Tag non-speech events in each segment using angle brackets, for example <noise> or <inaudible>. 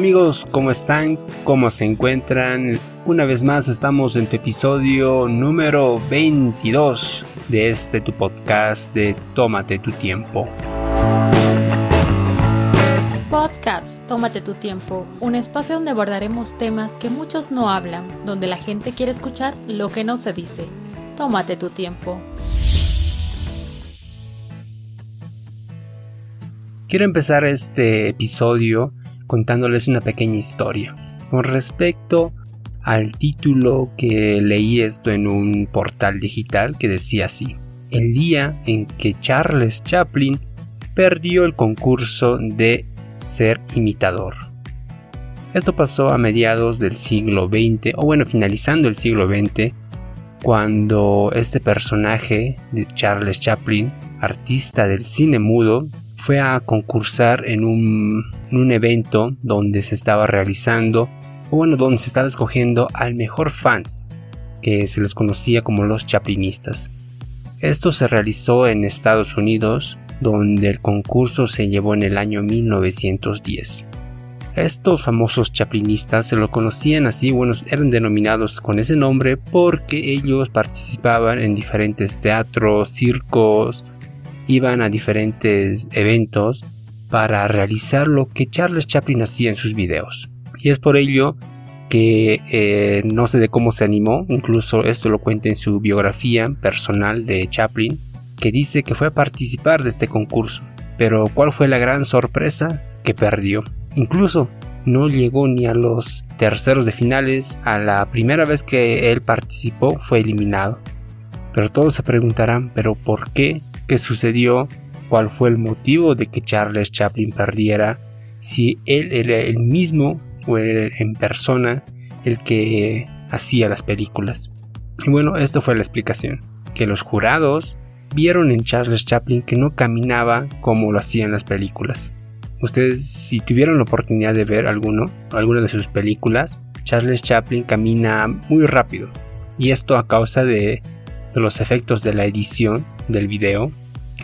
amigos? ¿Cómo están? ¿Cómo se encuentran? Una vez más estamos en tu episodio número 22 de este tu podcast de Tómate tu tiempo. Podcast Tómate tu tiempo, un espacio donde abordaremos temas que muchos no hablan, donde la gente quiere escuchar lo que no se dice. Tómate tu tiempo. Quiero empezar este episodio contándoles una pequeña historia con respecto al título que leí esto en un portal digital que decía así, el día en que Charles Chaplin perdió el concurso de ser imitador. Esto pasó a mediados del siglo XX, o bueno, finalizando el siglo XX, cuando este personaje de Charles Chaplin, artista del cine mudo, fue a concursar en un, evento donde se estaba realizando, o bueno, donde se estaba escogiendo al mejor fans, que se les conocía como los chaplinistas. Esto se realizó en Estados Unidos, donde el concurso se llevó en el año 1910. Estos famosos chaplinistas se lo conocían así, bueno, eran denominados con ese nombre porque ellos participaban en diferentes teatros, circos, iban a diferentes eventos para realizar lo que Charles Chaplin hacía en sus videos. Y es por ello que eh, no sé de cómo se animó, incluso esto lo cuenta en su biografía personal de Chaplin, que dice que fue a participar de este concurso. Pero ¿cuál fue la gran sorpresa? Que perdió. Incluso no llegó ni a los terceros de finales, a la primera vez que él participó fue eliminado. Pero todos se preguntarán, ¿pero por qué qué sucedió, cuál fue el motivo de que Charles Chaplin perdiera, si él era el mismo o era en persona el que hacía las películas. Y bueno, esto fue la explicación, que los jurados vieron en Charles Chaplin que no caminaba como lo hacían las películas. Ustedes si tuvieron la oportunidad de ver alguno, alguna de sus películas, Charles Chaplin camina muy rápido. Y esto a causa de los efectos de la edición del video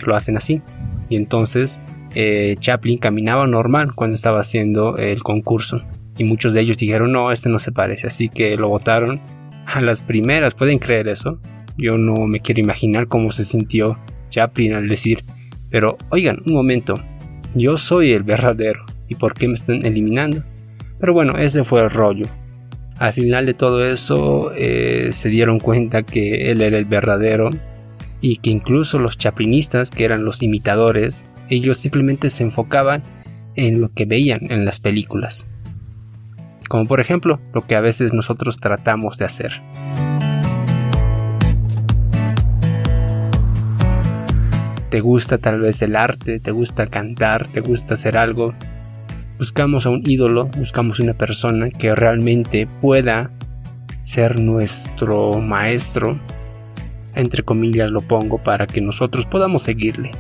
lo hacen así. Y entonces eh, Chaplin caminaba normal cuando estaba haciendo el concurso. Y muchos de ellos dijeron, no, este no se parece. Así que lo votaron <laughs> a las primeras. ¿Pueden creer eso? Yo no me quiero imaginar cómo se sintió Chaplin al decir, pero oigan, un momento, yo soy el verdadero. ¿Y por qué me están eliminando? Pero bueno, ese fue el rollo. Al final de todo eso eh, se dieron cuenta que él era el verdadero y que incluso los chaplinistas, que eran los imitadores, ellos simplemente se enfocaban en lo que veían en las películas. Como por ejemplo lo que a veces nosotros tratamos de hacer. Te gusta tal vez el arte, te gusta cantar, te gusta hacer algo, buscamos a un ídolo, buscamos una persona que realmente pueda ser nuestro maestro, entre comillas lo pongo para que nosotros podamos seguirle,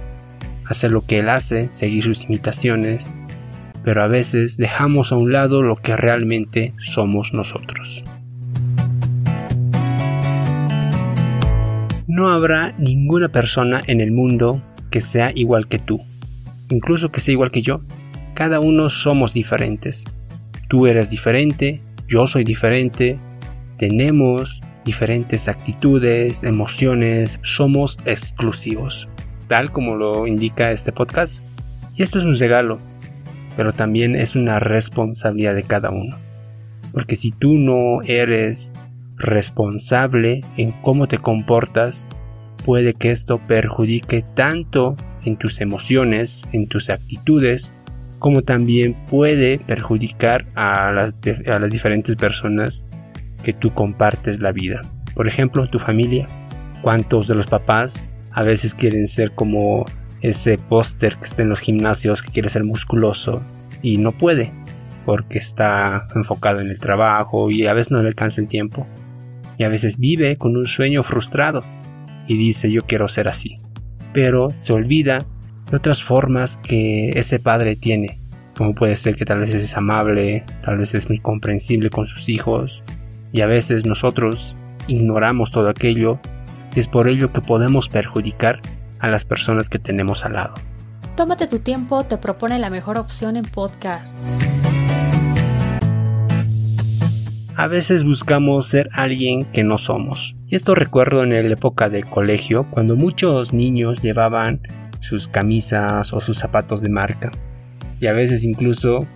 hacer lo que él hace, seguir sus imitaciones, pero a veces dejamos a un lado lo que realmente somos nosotros. No habrá ninguna persona en el mundo que sea igual que tú, incluso que sea igual que yo cada uno somos diferentes. Tú eres diferente, yo soy diferente, tenemos diferentes actitudes, emociones, somos exclusivos, tal como lo indica este podcast. Y esto es un regalo, pero también es una responsabilidad de cada uno. Porque si tú no eres responsable en cómo te comportas, puede que esto perjudique tanto en tus emociones, en tus actitudes, como también puede perjudicar a las, a las diferentes personas que tú compartes la vida. Por ejemplo, tu familia. ¿Cuántos de los papás a veces quieren ser como ese póster que está en los gimnasios que quiere ser musculoso y no puede porque está enfocado en el trabajo y a veces no le alcanza el tiempo? Y a veces vive con un sueño frustrado y dice yo quiero ser así. Pero se olvida de otras formas que ese padre tiene, como puede ser que tal vez es amable, tal vez es muy comprensible con sus hijos, y a veces nosotros ignoramos todo aquello, y es por ello que podemos perjudicar a las personas que tenemos al lado. Tómate tu tiempo, te propone la mejor opción en podcast. a veces buscamos ser alguien que no somos. Y esto recuerdo en la época del colegio, cuando muchos niños llevaban sus camisas o sus zapatos de marca. Y a veces incluso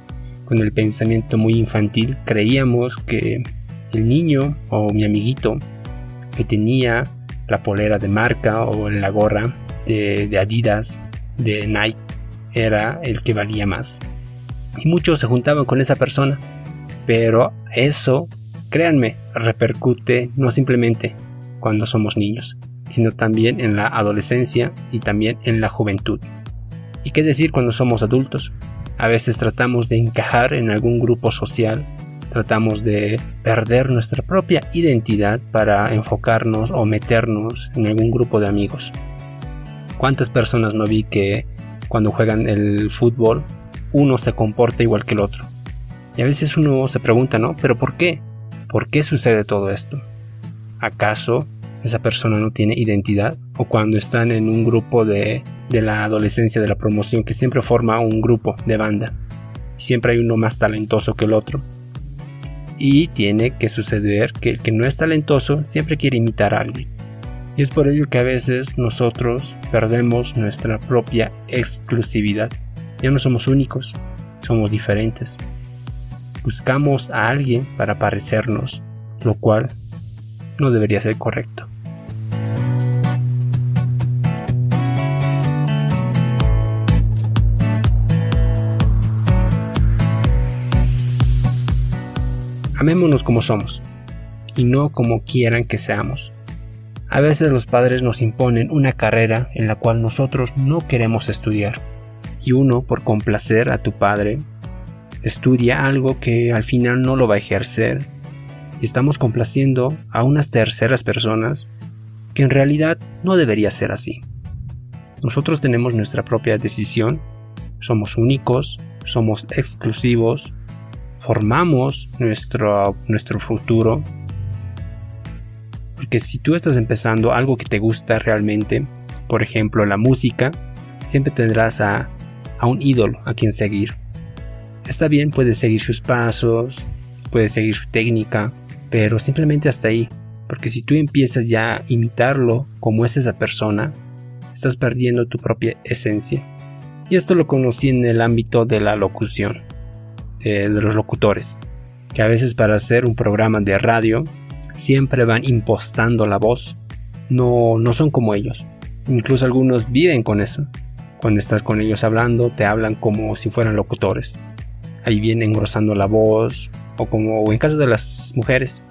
con el pensamiento muy infantil creíamos que el niño o mi amiguito que tenía la polera de marca o la gorra de, Adidas, de Nike, era el que valía más. Y muchos se juntaban con esa persona. Pero eso, créanme, repercute no simplemente cuando somos niños, sino también en la adolescencia y también en la juventud. ¿Y qué decir cuando somos adultos? A veces tratamos de encajar en algún grupo social, tratamos de perder nuestra propia identidad para enfocarnos o meternos en algún grupo de amigos. ¿Cuántas personas no vi que cuando juegan el fútbol uno se comporta igual que el otro? Y a veces uno se pregunta, ¿no? ¿Pero por qué? ¿Por qué sucede todo esto? ¿Acaso esa persona no tiene identidad? ¿O cuando están en un grupo de, de la adolescencia, de la promoción, que siempre forma un grupo de banda? Siempre hay uno más talentoso que el otro. Y tiene que suceder que el que no es talentoso siempre quiere imitar a alguien. Y es por ello que a veces nosotros perdemos nuestra propia exclusividad. Ya no somos únicos, somos diferentes. Buscamos a alguien para parecernos, lo cual no debería ser correcto. Amémonos como somos y no como quieran que seamos. A veces los padres nos imponen una carrera en la cual nosotros no queremos estudiar y uno, por complacer a tu padre, estudia algo que al final no lo va a ejercer y estamos complaciendo a unas terceras personas que en realidad no debería ser así. Nosotros tenemos nuestra propia decisión, somos únicos, somos exclusivos, formamos nuestro, nuestro futuro. Porque si tú estás empezando algo que te gusta realmente, por ejemplo la música, siempre tendrás a, a un ídolo a quien seguir está bien, puedes seguir sus pasos, puedes seguir su técnica, pero simplemente hasta ahí. Porque si tú empiezas ya a imitarlo como es esa persona, estás perdiendo tu propia esencia. Y esto lo conocí en el ámbito de la locución, de, los locutores, que a veces para hacer un programa de radio siempre van impostando la voz. No, no son como ellos. Incluso algunos viven con eso. Cuando estás con ellos hablando, te hablan como si fueran locutores ahí viene engrosando la voz, o como en caso de las mujeres,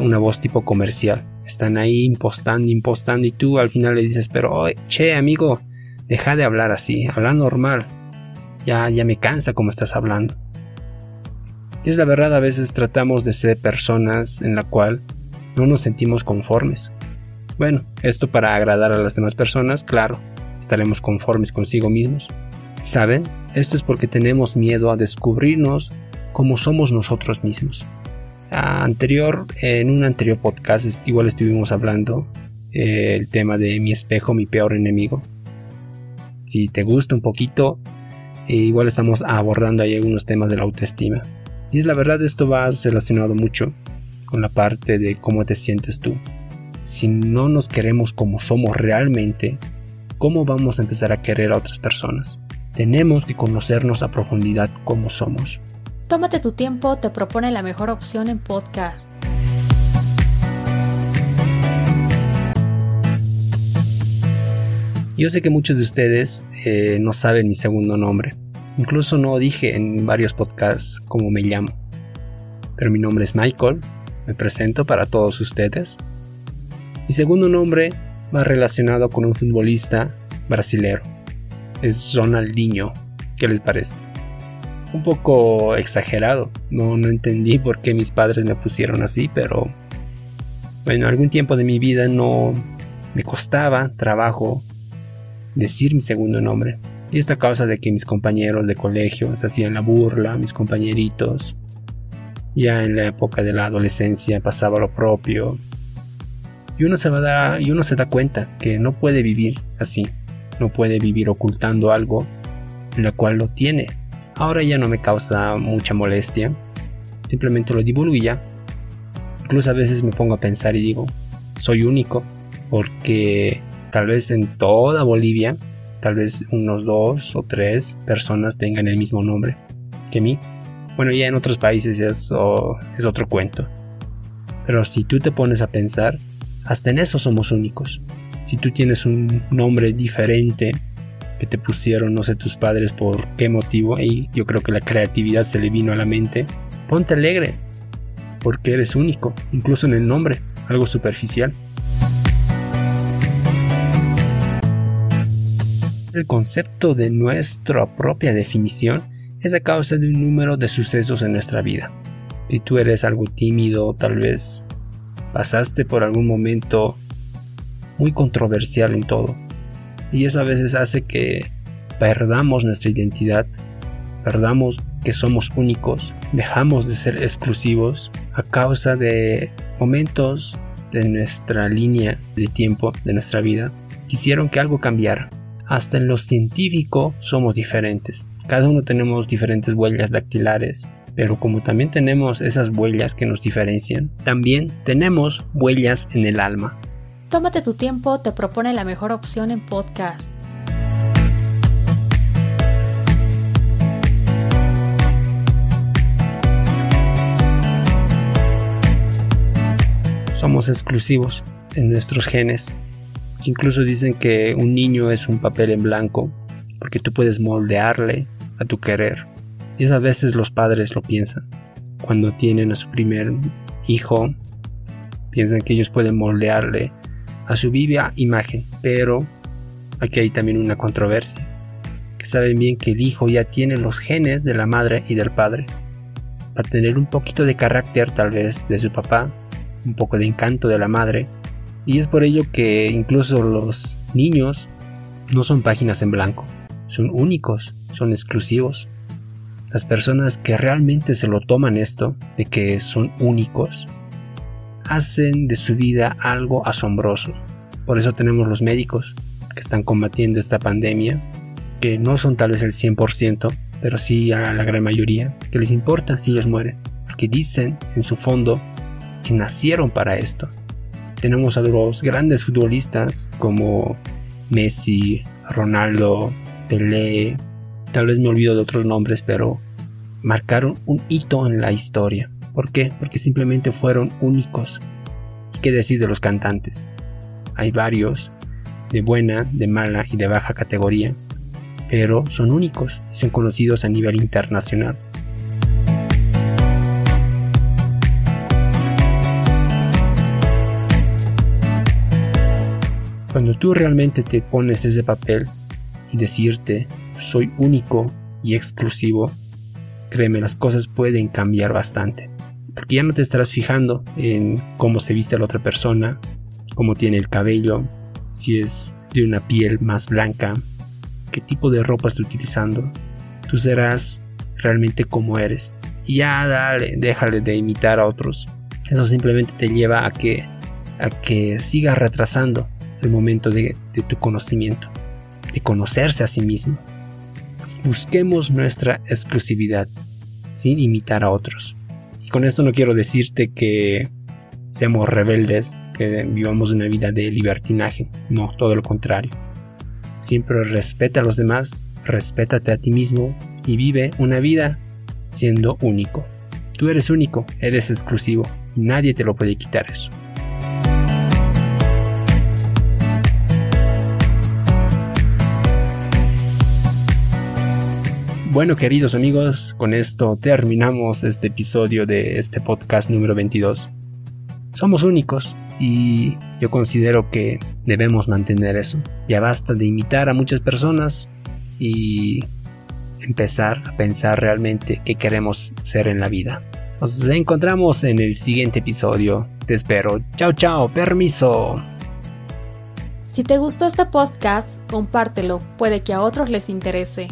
una voz tipo comercial. Están ahí impostando, impostando, y tú al final le dices, pero, che, amigo, deja de hablar así, habla normal. Ya, ya me cansa como estás hablando. Es la verdad, a veces tratamos de ser personas en la cual no nos sentimos conformes. Bueno, esto para agradar a las demás personas, claro, estaremos conformes consigo mismos. ¿Saben? Esto es porque tenemos miedo a descubrirnos como somos nosotros mismos. Anterior, en un anterior podcast, igual estuvimos hablando eh, el tema de mi espejo, mi peor enemigo. Si te gusta un poquito, eh, igual estamos abordando ahí algunos temas de la autoestima. Y es la verdad, esto va relacionado mucho con la parte de cómo te sientes tú. Si no nos queremos como somos realmente, ¿cómo vamos a empezar a querer a otras personas? Tenemos que conocernos a profundidad como somos. Tómate tu tiempo, te propone la mejor opción en podcast. Yo sé que muchos de ustedes eh, no saben mi segundo nombre. Incluso no dije en varios podcasts cómo me llamo. Pero mi nombre es Michael. Me presento para todos ustedes. Mi segundo nombre va relacionado con un futbolista brasilero es Ronaldinho. ¿Qué les parece? Un poco exagerado. No, no entendí por qué mis padres me pusieron así, pero bueno, algún tiempo de mi vida no me costaba trabajo decir mi segundo nombre. Y esta causa de que mis compañeros de colegio se hacían la burla, mis compañeritos. Ya en la época de la adolescencia pasaba lo propio. Y uno se va y uno se da cuenta que no puede vivir así no puede vivir ocultando algo en la cual lo tiene. Ahora ya no me causa mucha molestia, simplemente lo divulgo y ya. Incluso a veces me pongo a pensar y digo, soy único, porque tal vez en toda Bolivia, tal vez unos dos o tres personas tengan el mismo nombre que mí. Bueno, ya en otros países es otro cuento. Pero si tú te pones a pensar, hasta en eso somos únicos. Si tú tienes un nombre diferente que te pusieron, no sé, tus padres por qué motivo, y yo creo que la creatividad se le vino a la mente, ponte alegre, porque eres único, incluso en el nombre, algo superficial. El concepto de nuestra propia definición es a causa de un número de sucesos en nuestra vida. Si tú eres algo tímido, tal vez pasaste por algún momento muy controversial en todo. Y eso a veces hace que perdamos nuestra identidad, perdamos que somos únicos, dejamos de ser exclusivos a causa de momentos de nuestra línea de tiempo, de nuestra vida, quisieron que algo cambiara. Hasta en lo científico somos diferentes. Cada uno tenemos diferentes huellas dactilares, pero como también tenemos esas huellas que nos diferencian, también tenemos huellas en el alma. Tómate tu tiempo te propone la mejor opción en podcast. Somos exclusivos en nuestros genes. Incluso dicen que un niño es un papel en blanco porque tú puedes moldearle a tu querer. Y a veces los padres lo piensan. Cuando tienen a su primer hijo, piensan que ellos pueden moldearle a su viva imagen. Pero aquí hay también una controversia. Que saben bien que el hijo ya tiene los genes de la madre y del padre. Para tener un poquito de carácter tal vez de su papá, un poco de encanto de la madre. Y es por ello que incluso los niños no son páginas en blanco. Son únicos, son exclusivos. Las personas que realmente se lo toman esto, de que son únicos, hacen de su vida algo asombroso. Por eso tenemos los médicos que están combatiendo esta pandemia, que no son tal vez el 100%, pero sí la gran mayoría, que les importa si ellos mueren, porque dicen en su fondo que nacieron para esto. Tenemos a los grandes futbolistas como Messi, Ronaldo, Pelé, tal vez me olvido de otros nombres, pero marcaron un hito en la historia. ¿Por qué? Porque simplemente fueron únicos. ¿Qué decir de los cantantes? Hay varios, de buena, de mala y de baja categoría, pero son únicos son conocidos a nivel internacional. Cuando tú realmente te pones ese papel y decirte soy único y exclusivo, créeme, las cosas pueden cambiar bastante. Porque ya no te estarás fijando en cómo se viste la otra persona, cómo tiene el cabello, si es de una piel más blanca, qué tipo de ropa está utilizando. Tú serás realmente como eres. Y ya dale, déjale de imitar a otros. Eso simplemente te lleva a que, a que sigas retrasando el momento de tu conocimiento, de conocerse a sí mismo. Busquemos nuestra exclusividad sin imitar a otros. Y con esto no quiero decirte que seamos rebeldes, que vivamos una vida de libertinaje, no, todo lo contrario. Siempre respeta a los demás, respétate a ti mismo y vive una vida siendo único. Tú eres único, eres exclusivo y nadie te lo puede quitar eso. Bueno, queridos amigos, con esto terminamos este episodio de este podcast número 22. Somos únicos y yo considero que debemos mantener eso. Ya basta de imitar a muchas personas y empezar a pensar realmente qué queremos ser en la vida. Nos encontramos en el siguiente episodio. Te espero. Chao, chao. Permiso. Si te gustó este podcast, compártelo. Puede que a otros les interese.